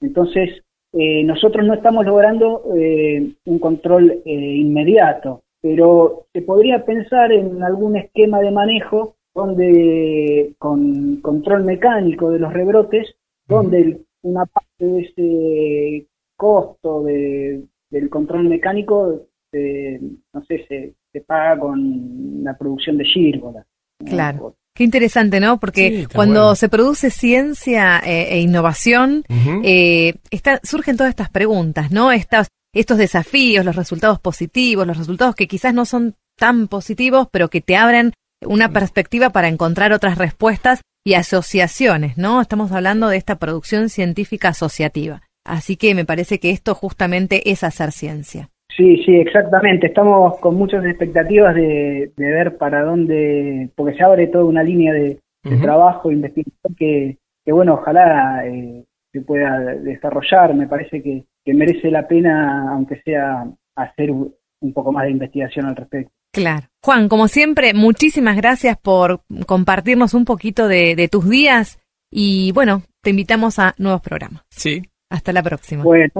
Entonces, nosotros no estamos logrando un control inmediato, pero se podría pensar en algún esquema de manejo donde con control mecánico de los rebrotes donde una parte de ese costo de, del control mecánico, no sé, se, se, paga con la producción de gírgola. Claro. Qué interesante, ¿no? Porque cuando se produce ciencia eh, e innovación, eh, surgen todas estas preguntas, ¿no? Estas estos desafíos, los resultados positivos, los resultados que quizás no son tan positivos, pero que te abren una perspectiva para encontrar otras respuestas y asociaciones, ¿no? Estamos hablando de esta producción científica asociativa. Así que me parece que esto justamente es hacer ciencia. Sí, sí, exactamente. Estamos con muchas expectativas de, de ver para dónde, porque se abre toda una línea de, de Ujú. trabajo, investigación que, que bueno, ojalá eh, se pueda desarrollar. Me parece que, que merece la pena, aunque sea hacer un poco más de investigación al respecto. Claro. Juan, como siempre, muchísimas gracias por compartirnos un poquito de, de tus días y bueno, te invitamos a nuevos programas. Sí. Hasta la próxima. Bueno,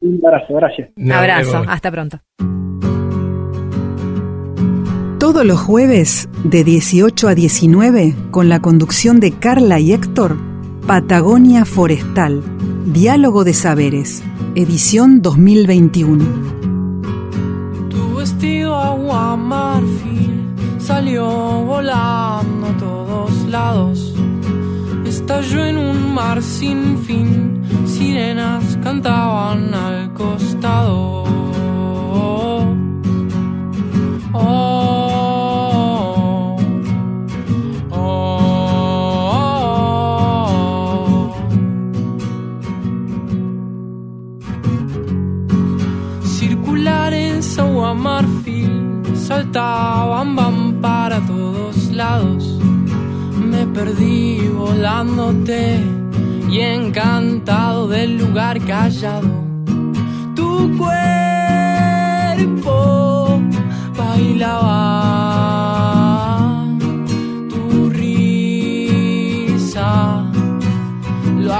un abrazo, gracias. Un abrazo, hasta pronto. Todos los jueves de 18 a 19, con la conducción de Carla y Héctor, Patagonia Forestal, Diálogo de Saberes, edición 2021. Vestido agua marfil salió volando a todos lados. Estalló en un mar sin fin, sirenas cantaban al costado. Oh, marfil saltaban van para todos lados. Me perdí volándote y encantado del lugar callado. Tu cuerpo bailaba, tu risa lo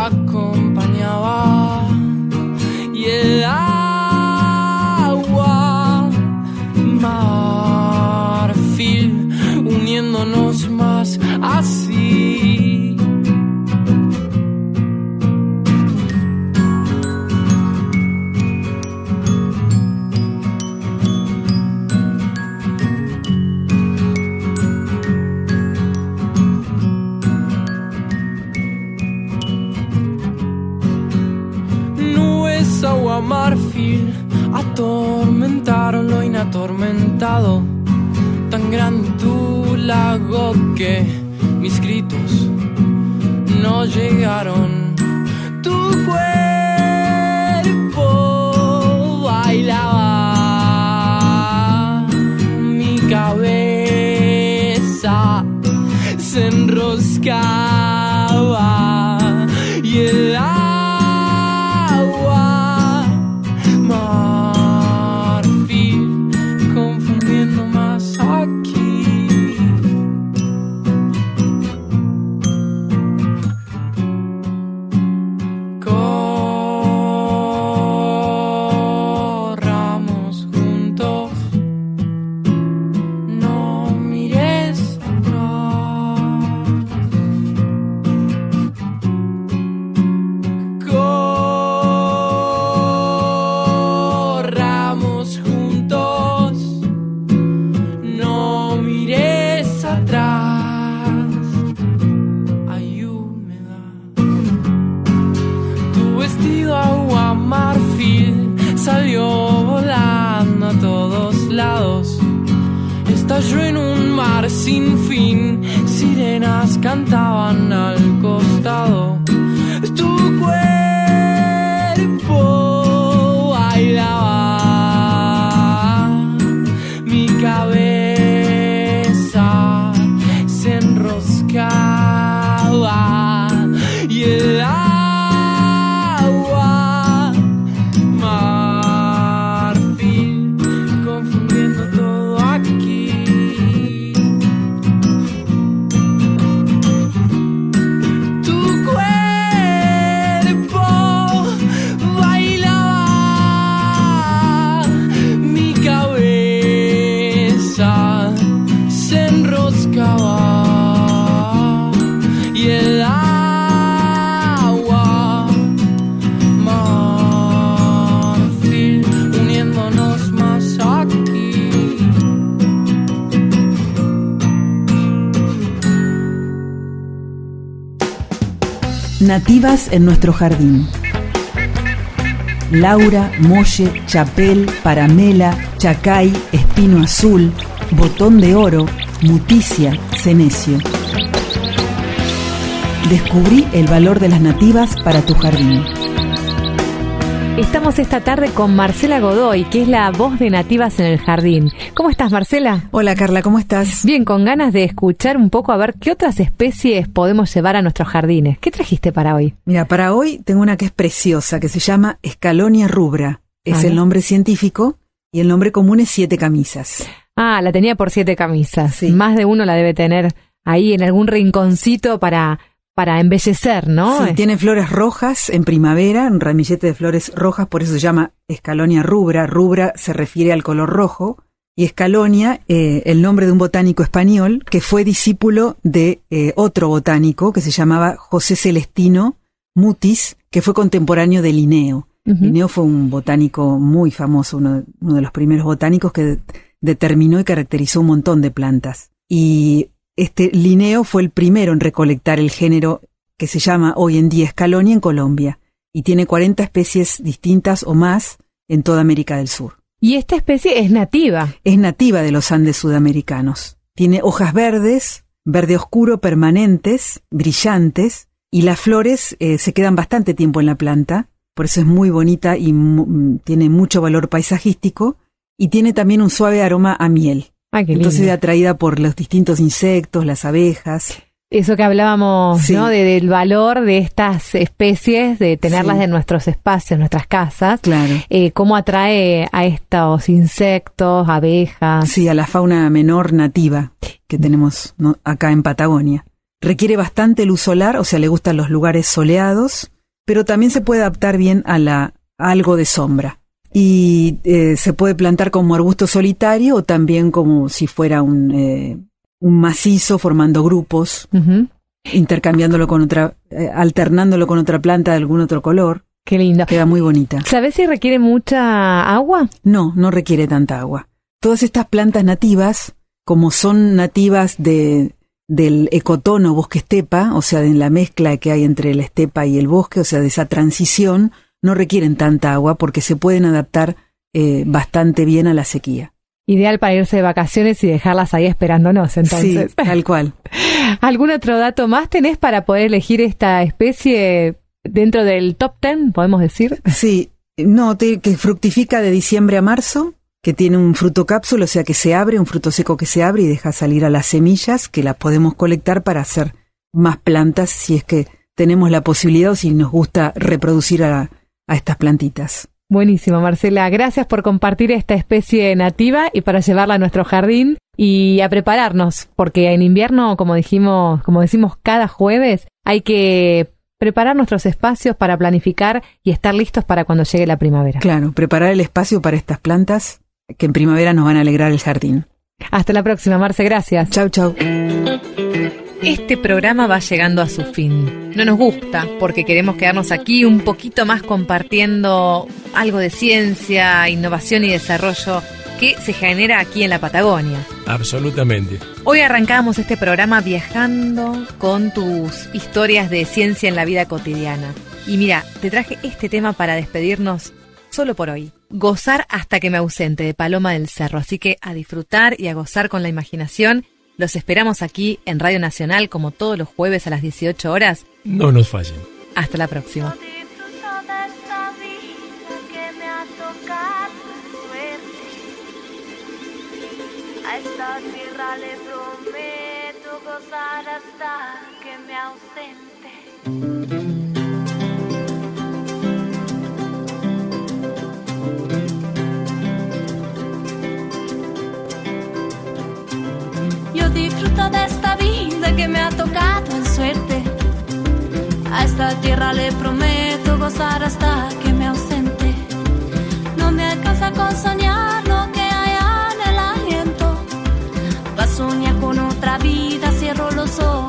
sirenas Nativas en nuestro jardín. Laura, Molle, Chapel, Paramela, Chacay, Espino Azul, Botón de Oro, Muticia, Cenecio. Descubrí el valor de las nativas para tu jardín. Estamos esta tarde con Marcela Godoy, que es la voz de Nativas en el Jardín. ¿Cómo estás, Marcela? Hola Carla, ¿cómo estás? Bien, con ganas de escuchar un poco a ver qué otras especies podemos llevar a nuestros jardines. ¿Qué trajiste para hoy? Mira, para hoy tengo una que es preciosa, que se llama Escalonia rubra. Es Ajá. el nombre científico y el nombre común es siete camisas. Ah, la tenía por siete camisas. Sí. Más de uno la debe tener ahí en algún rinconcito para, para embellecer, ¿no? Sí, tiene flores rojas en primavera, un ramillete de flores rojas, por eso se llama escalonia rubra. Rubra se refiere al color rojo. Y escalonia, eh, el nombre de un botánico español que fue discípulo de eh, otro botánico que se llamaba José Celestino Mutis, que fue contemporáneo de Linneo. Linneo fue un botánico muy famoso, uno, uno de los primeros botánicos que de- determinó y caracterizó un montón de plantas. Y este Linneo fue el primero en recolectar el género que se llama hoy en día escalonia en Colombia y tiene 40 especies distintas o más en toda América del Sur. Y esta especie es nativa. Es nativa de los Andes sudamericanos. Tiene hojas verdes, verde oscuro permanentes, brillantes, y las flores eh, se quedan bastante tiempo en la planta, por eso es muy bonita y mu- mm, tiene mucho valor paisajístico, y tiene también un suave aroma a miel. Ah, qué Entonces lindo. atraída por los distintos insectos, las abejas. Eso que hablábamos, Sí. ¿no? De- del valor de estas especies, de tenerlas Sí. en nuestros espacios, nuestras casas. Claro. Eh, cómo atrae a estos insectos, abejas. Sí, a la fauna menor nativa que tenemos ¿no? acá en Patagonia. Requiere bastante luz solar, o sea, le gustan los lugares soleados, pero también se puede adaptar bien a, la, a algo de sombra. Y eh, se puede plantar como arbusto solitario o también como si fuera un, eh, un macizo formando grupos, intercambiándolo con otra, eh, alternándolo con otra planta de algún otro color. Qué lindo. Queda muy bonita. ¿Sabes si requiere mucha agua? No, no requiere tanta agua. Todas estas plantas nativas, como son nativas de, del ecotono bosque-estepa, o sea, de la mezcla que hay entre la estepa y el bosque, o sea, de esa transición, no requieren tanta agua porque se pueden adaptar eh, bastante bien a la sequía. Ideal para irse de vacaciones y dejarlas ahí esperándonos, entonces. Sí, [LAUGHS] tal cual. ¿Algún otro dato más tenés para poder elegir esta especie dentro del top ten, podemos decir? Sí, no, te- que fructifica de diciembre a marzo, que tiene un fruto cápsula, o sea que se abre, un fruto seco que se abre y deja salir a las semillas, que las podemos colectar para hacer más plantas si es que tenemos la posibilidad o si nos gusta reproducir a, a estas plantitas. Buenísimo, Marcela. Gracias por compartir esta especie nativa y para llevarla a nuestro jardín y a prepararnos, porque en invierno, como dijimos, como decimos cada jueves, hay que preparar nuestros espacios para planificar y estar listos para cuando llegue la primavera. Claro, preparar el espacio para estas plantas que en primavera nos van a alegrar el jardín. Hasta la próxima, Marce. Gracias. Chau, chau. Este programa va llegando a su fin. No nos gusta porque queremos quedarnos aquí un poquito más compartiendo algo de ciencia, innovación y desarrollo que se genera aquí en la Patagonia. Absolutamente. Hoy arrancamos este programa viajando con tus historias de ciencia en la vida cotidiana. Y mira, te traje este tema para despedirnos solo por hoy. Gozar hasta que me ausente de Paloma del Cerro. Así que a disfrutar y a gozar con la imaginación. Los esperamos aquí en Radio Nacional como todos los jueves a las 18 horas. No nos fallen. Hasta la próxima. A esta tierra le prometo gozar hasta que me ausente. De esta vida que me ha tocado en suerte. A esta tierra le prometo gozar hasta que me ausente. No me alcanza con soñar lo que hay en el aliento. Pa' soñar con otra vida, cierro los ojos,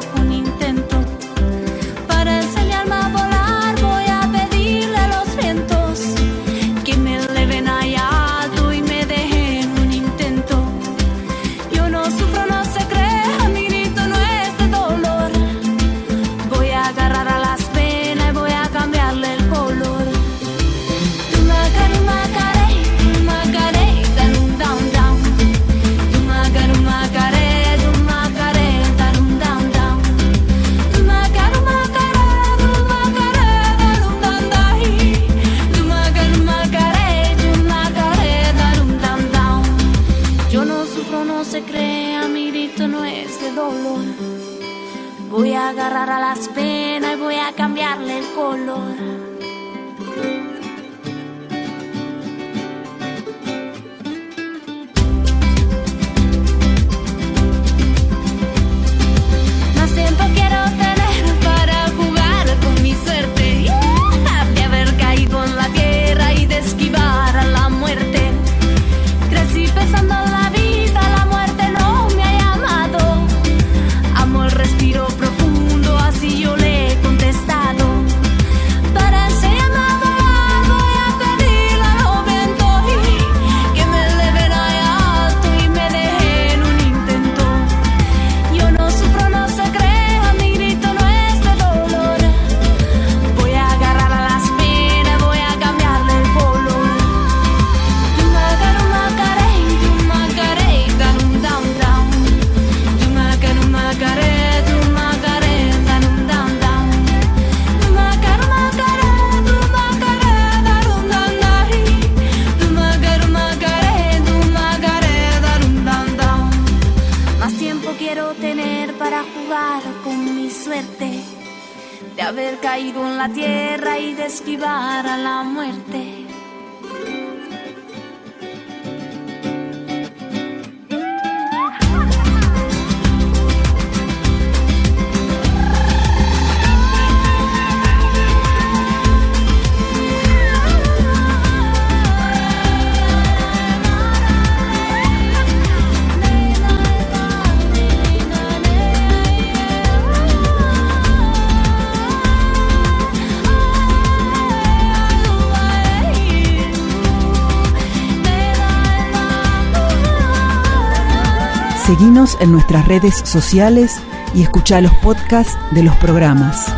Seguinos en nuestras redes sociales y escucha los podcasts de los programas.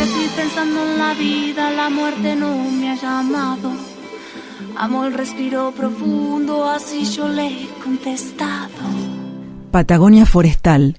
Estoy pensando en la vida, la muerte no me ha llamado. Amo el respiro profundo, así yo le he contestado. Patagonia Forestal